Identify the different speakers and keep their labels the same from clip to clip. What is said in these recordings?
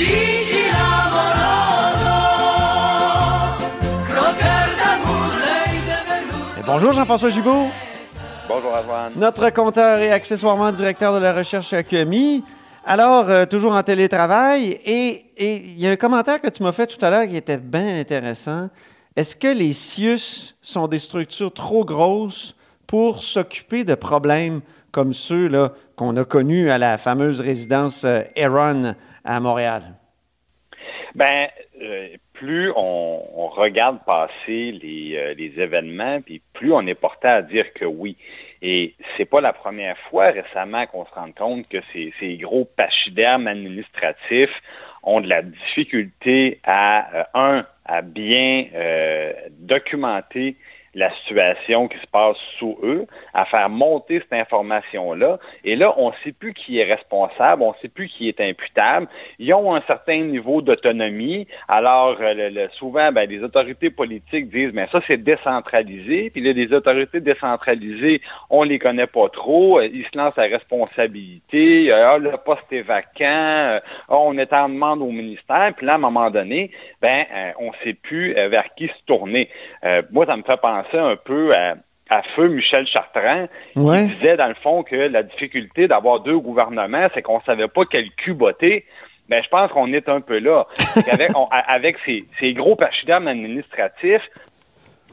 Speaker 1: Gigi l'amoroso, croqueur d'amour, l'œil de velours.
Speaker 2: Et bonjour Jean-François Gibault,
Speaker 3: Bonjour Antoine.
Speaker 2: notre compteur et accessoirement directeur de la recherche à QMI. Alors, euh, toujours en télétravail, et il y a un commentaire que tu m'as fait tout à l'heure qui était bien intéressant. Est-ce que les CIUS sont des structures trop grosses pour s'occuper de problèmes comme ceux qu'on a connus à la fameuse résidence euh, Heron? À Montréal?
Speaker 3: Ben, euh, plus on, regarde passer les, euh, les événements, puis plus on est porté à dire que oui. Et c'est pas la première fois récemment qu'on se rend compte que ces, ces gros pachydermes administratifs ont de la difficulté à, euh, un, à bien euh, documenter la situation qui se passe sous eux, à faire monter cette information-là. Et là, on ne sait plus qui est responsable, on ne sait plus qui est imputable. Ils ont un certain niveau d'autonomie. Alors, euh, souvent, ben, les autorités politiques disent, mais ça, c'est décentralisé. Puis là, les autorités décentralisées, on les connaît pas trop. Euh, Ils se lancent à responsabilité. Euh, Ah, le poste est vacant. Ah, on est en demande au ministère. Puis là, à un moment donné, ben, on ne sait plus vers qui se tourner. Moi, ça me fait penser un peu à, à feu Michel Chartrand,
Speaker 2: Ouais.
Speaker 3: qui disait dans le fond que la difficulté d'avoir deux gouvernements, c'est qu'on ne savait pas quel cul botter. Ben, je pense qu'on est un peu là. avec, on- a- avec ces, ces gros pachydermes administratifs,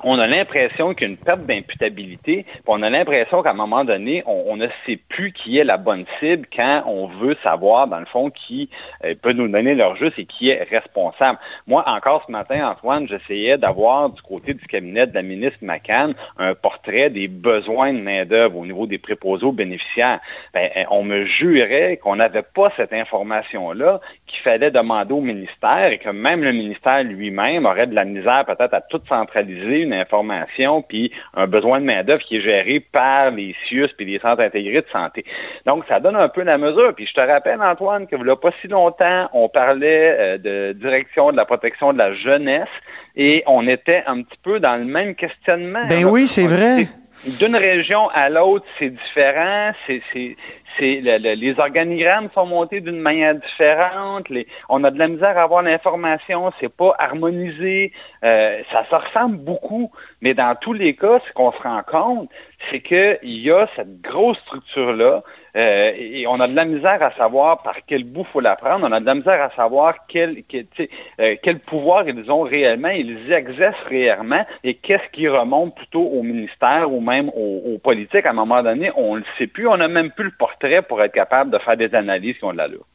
Speaker 3: on a l'impression qu'il y a une perte d'imputabilité, on a l'impression qu'à un moment donné, on, ne sait plus qui est la bonne cible quand on veut savoir, dans le fond, qui euh, peut nous donner leur juste et qui est responsable. Moi, encore ce matin, Antoine, j'essayais d'avoir du côté du cabinet de la ministre McCann un portrait des besoins de main-d'œuvre au niveau des préposés aux bénéficiaires. Ben, euh, on me jurait qu'on n'avait pas cette information-là, qu'il fallait demander au ministère et que même le ministère lui-même aurait de la misère peut-être à tout centraliser une information puis un besoin de main-d'œuvre qui est géré par les CIUS puis les centres intégrés de santé. Donc, ça donne un peu la mesure. Puis je te rappelle, Antoine, que il n'y a pas si longtemps, on parlait euh, de direction de la protection de la jeunesse et on était un petit peu dans le même questionnement.
Speaker 2: Ben
Speaker 3: là.
Speaker 2: oui, c'est vrai.
Speaker 3: D'une région à l'autre, c'est différent. Les organigrammes sont montés d'une manière différente. On a de la misère à avoir l'information. C'est pas harmonisé. Euh, ça se ressemble beaucoup. Mais dans tous les cas, ce qu'on se rend compte, c'est qu'il y a cette grosse structure-là euh, et on a de la misère à savoir par quel bout faut la prendre. On a de la misère à savoir quel, euh, pouvoir ils ont réellement, ils exercent réellement et qu'est-ce qui remonte plutôt au ministère ou même aux, aux politiques. À un moment donné, on ne le sait plus. On n'a même plus le portrait pour être capable de faire des analyses qui ont de l'allure.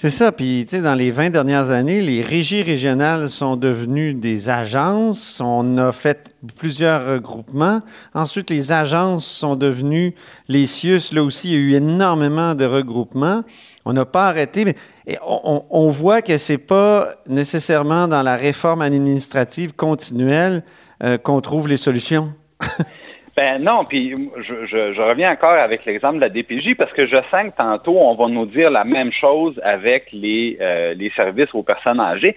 Speaker 2: C'est ça. Puis, tu sais, dans les 20 dernières années, les régies régionales sont devenues des agences. On a fait plusieurs regroupements. Ensuite, les agences sont devenues les CIUS. Là aussi, il y a eu énormément de regroupements. On n'a pas arrêté, mais on voit que c'est pas nécessairement dans la réforme administrative continuelle euh, qu'on trouve les solutions.
Speaker 3: Ben non, puis je, reviens encore avec l'exemple de la DPJ parce que je sens que tantôt, on va nous dire la même chose avec les, euh, les services aux personnes âgées.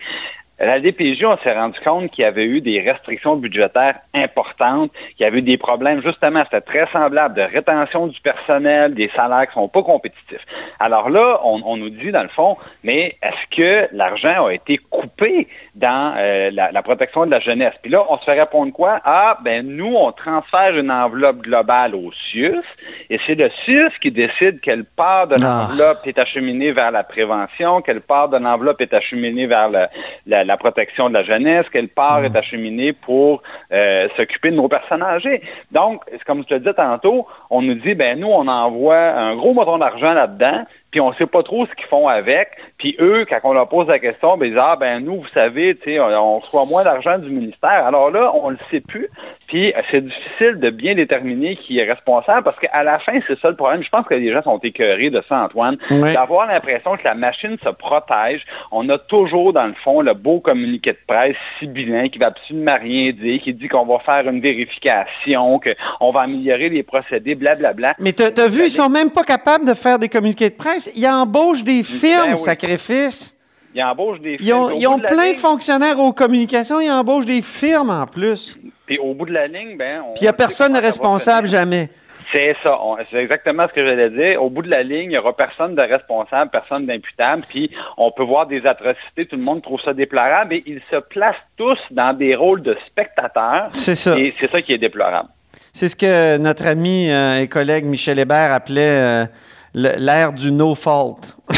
Speaker 3: La DPJ, on s'est rendu compte qu'il y avait eu des restrictions budgétaires importantes, qu'il y avait eu des problèmes, justement, c'était très semblable, de rétention du personnel, des salaires qui ne sont pas compétitifs. Alors là, on, on nous dit, dans le fond, mais est-ce que l'argent a été coupé dans euh, la, la protection de la jeunesse? Puis là, on se fait répondre quoi? Ah, ben nous, on transfère une enveloppe globale au CIUS, et c'est le CIUS qui décide quelle part de
Speaker 2: Ah.
Speaker 3: l'enveloppe est acheminée vers la prévention, quelle part de l'enveloppe est acheminée vers le- la, la protection de la jeunesse, quelle part est acheminée pour euh, s'occuper de nos personnes âgées. Donc, comme je te le disais tantôt, on nous dit, ben nous, on envoie un gros montant d'argent là-dedans, puis on ne sait pas trop ce qu'ils font avec. Puis eux, quand on leur pose la question, ben, ils disent, ah ben nous, vous savez, on, on reçoit moins d'argent du ministère. Alors là, on ne le sait plus. Puis c'est difficile de bien déterminer qui est responsable parce qu'à la fin, c'est ça le problème. Je pense que les gens sont écœurés de ça, Antoine, d'avoir l'impression que la machine se protège. On a toujours, dans le fond, le beau communiqué de presse sibyllin qui va absolument rien dire, qui dit qu'on va faire une vérification, qu'on va améliorer les procédés, blablabla.
Speaker 2: Mais tu as vu, ils sont même pas capables de faire des communiqués de presse. Ils embauchent des firmes,
Speaker 3: Ben oui.
Speaker 2: sacrifices.
Speaker 3: Ils embauchent des
Speaker 2: Ils ont,
Speaker 3: firmes.
Speaker 2: Ils ont
Speaker 3: de la
Speaker 2: plein de fonctionnaires aux communications, ils embauchent des firmes en plus.
Speaker 3: Puis au bout de la ligne, ben, on
Speaker 2: Puis il n'y a personne de responsable jamais.
Speaker 3: C'est ça. C'est exactement ce que j'allais dire. Au bout de la ligne, il n'y aura personne de responsable, personne d'imputable, puis on peut voir des atrocités, tout le monde trouve ça déplorable, et ils se placent tous dans des rôles de spectateurs.
Speaker 2: C'est ça.
Speaker 3: Et c'est ça qui est déplorable.
Speaker 2: C'est ce que notre ami euh, et collègue Michel Hébert appelait euh, l'ère du no fault.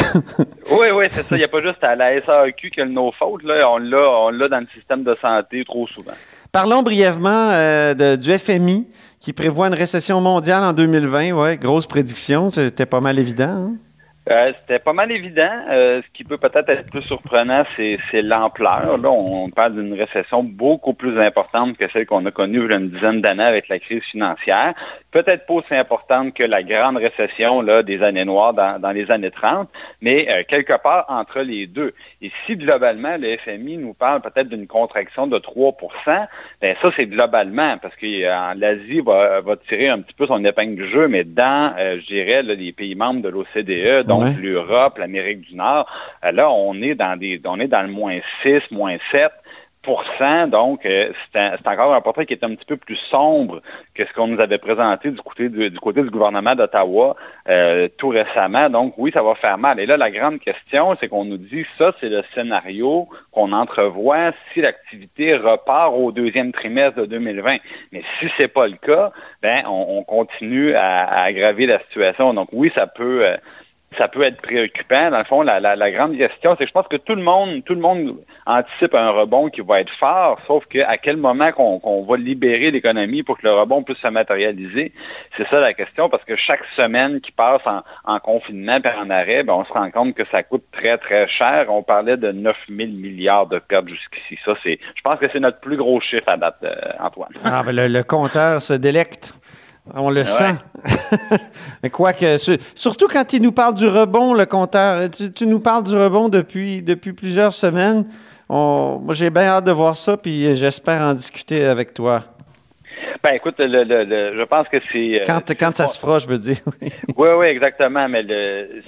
Speaker 3: oui, oui, c'est ça. Il n'y a pas juste à la SAQ que le no fault. Là. On l'a dans le système de santé trop souvent.
Speaker 2: Parlons brièvement euh, de, du FMI qui prévoit une récession mondiale en 2020. Oui, grosse prédiction. C'était pas mal évident. Hein?
Speaker 3: Euh, c'était pas mal évident. Euh, ce qui peut peut-être être plus surprenant, c'est l'ampleur. On parle d'une récession beaucoup plus importante que celle qu'on a connue il y a une dizaine d'années avec la crise financière. Peut-être pas aussi importante que la grande récession des années noires dans, les années 30, mais euh, quelque part entre les deux. Et si globalement, le FMI nous parle peut-être d'une contraction de 3% bien ça, c'est globalement, parce que l'Asie va, va, tirer un petit peu son épingle du jeu, mais dans, je dirais, les pays membres de l'OCDE, donc l'Europe, l'Amérique du Nord, euh, là, on est dans des, on est dans le moins 6, moins 7% donc euh, c'est encore un portrait qui est un petit peu plus sombre que ce qu'on nous avait présenté du côté du, côté du gouvernement d'Ottawa euh, tout récemment. Donc oui, ça va faire mal. Et là, la grande question, c'est qu'on nous dit ça, c'est le scénario qu'on entrevoit si l'activité repart au deuxième trimestre de 2020. Mais si ce n'est pas le cas, ben on, continue à, aggraver la situation. Donc oui, ça peut ça peut être préoccupant. Dans le fond, la, grande question, c'est que je pense que tout le monde, tout le monde anticipe un rebond qui va être fort, sauf qu'à quel moment qu'on va libérer l'économie pour que le rebond puisse se matérialiser, c'est ça la question, parce que chaque semaine qui passe en, confinement et en arrêt, ben, on se rend compte que ça coûte très, très cher. On parlait de 9 000 milliards de pertes jusqu'ici. Ça, c'est, je pense que c'est notre plus gros chiffre à date, euh, Antoine.
Speaker 2: Ah, ben le, le compteur se délecte. On le sent. Mais quoique, surtout quand il nous parle du rebond, le compteur, tu, nous parles du rebond depuis, depuis plusieurs semaines. moi, j'ai bien hâte de voir ça, puis j'espère en discuter avec toi.
Speaker 3: Ben écoute, je pense que c'est...
Speaker 2: Euh, quand, quand ça se fera, je veux dire.
Speaker 3: oui, oui, exactement. Mais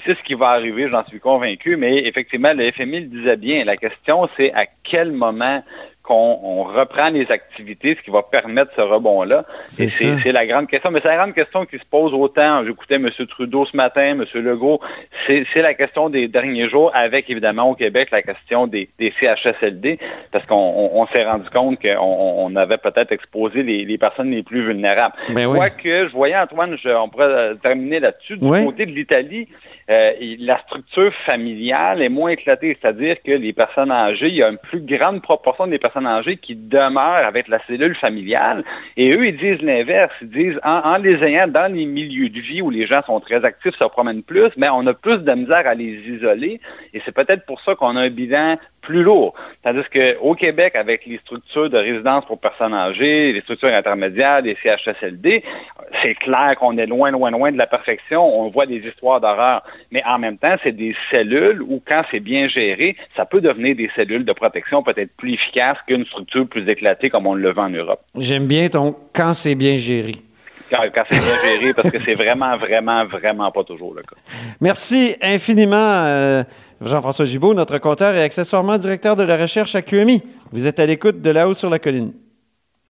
Speaker 3: c'est ce qui va arriver, j'en suis convaincu. Mais effectivement, le FMI le disait bien. La question, c'est à quel moment qu'on reprend les activités, ce qui va permettre ce rebond-là. Et c'est la grande question. Mais c'est la grande question qui se pose autant. J'écoutais M. Trudeau ce matin, M. Legault. C'est la question des derniers jours, avec évidemment au Québec la question des, CHSLD, parce qu'on s'est rendu compte qu'on avait peut-être exposé les, personnes les plus vulnérables.
Speaker 2: Ben
Speaker 3: Quoique, je voyais, Antoine, on pourrait terminer là-dessus, du côté de l'Italie, euh, la structure familiale est moins éclatée, c'est-à-dire que les personnes âgées, il y a une plus grande proportion des personnes âgées qui demeurent avec la cellule familiale. Et eux, ils disent l'inverse. Ils disent, en, les ayant dans les milieux de vie où les gens sont très actifs, se promènent plus, mais on a plus de misère à les isoler. Et c'est peut-être pour ça qu'on a un bilan plus lourd. Tandis qu'au Québec, avec les structures de résidence pour personnes âgées, les structures intermédiaires, les CHSLD, c'est clair qu'on est loin, loin, loin de la perfection. On voit des histoires d'horreur. Mais en même temps, c'est des cellules où, quand c'est bien géré, ça peut devenir des cellules de protection peut-être plus efficaces qu'une structure plus éclatée comme on le veut en Europe.
Speaker 2: J'aime bien ton quand c'est bien géré.
Speaker 3: Quand, c'est bien géré, parce que c'est vraiment, vraiment, vraiment pas toujours le cas.
Speaker 2: Merci infiniment. Euh, Jean-François Gibault, notre compteur et accessoirement directeur de la recherche à QMI. Vous êtes à l'écoute de là-haut sur la colline.